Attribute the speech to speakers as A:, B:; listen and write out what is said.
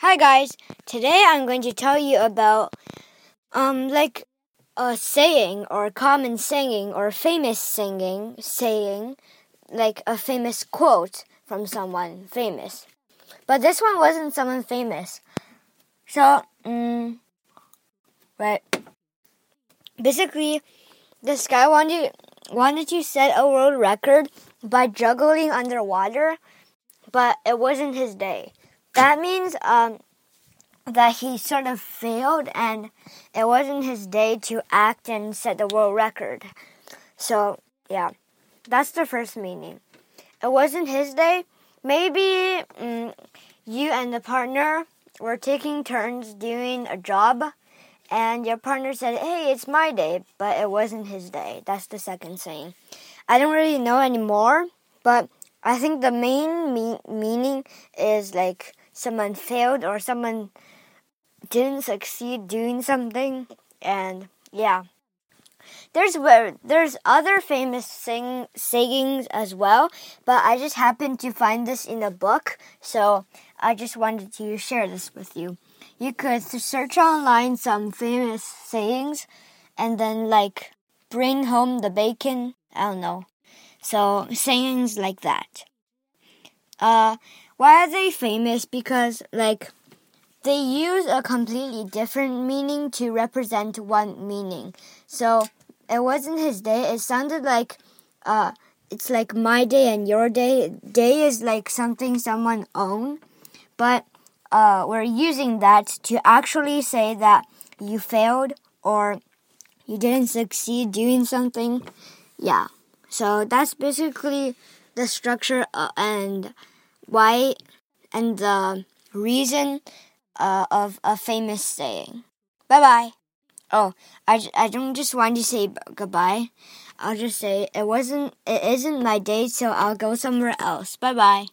A: Hi guys. Today I'm going to tell you about um like a saying or common saying or famous singing saying like a famous quote from someone famous. But this one wasn't someone famous. So, um, right. Basically, this guy wanted wanted to set a world record by juggling underwater, but it wasn't his day. That means um, that he sort of failed and it wasn't his day to act and set the world record. So, yeah, that's the first meaning. It wasn't his day. Maybe um, you and the partner were taking turns doing a job and your partner said, Hey, it's my day, but it wasn't his day. That's the second saying. I don't really know anymore, but I think the main me- meaning is like someone failed or someone didn't succeed doing something, and yeah. There's where there's other famous sing, sayings as well, but I just happened to find this in a book, so I just wanted to share this with you you could search online some famous sayings and then like bring home the bacon. I don't know. So sayings like that. Uh, why are they famous? Because like they use a completely different meaning to represent one meaning. So it wasn't his day. It sounded like uh, it's like my day and your day. Day is like something someone own, but uh, we're using that to actually say that you failed or you didn't succeed doing something. Yeah. So that's basically the structure uh, and why and the reason uh, of a famous saying. Bye bye. Oh, I, I don't just want to say goodbye. I'll just say it wasn't it isn't my day, so I'll go somewhere else. Bye bye.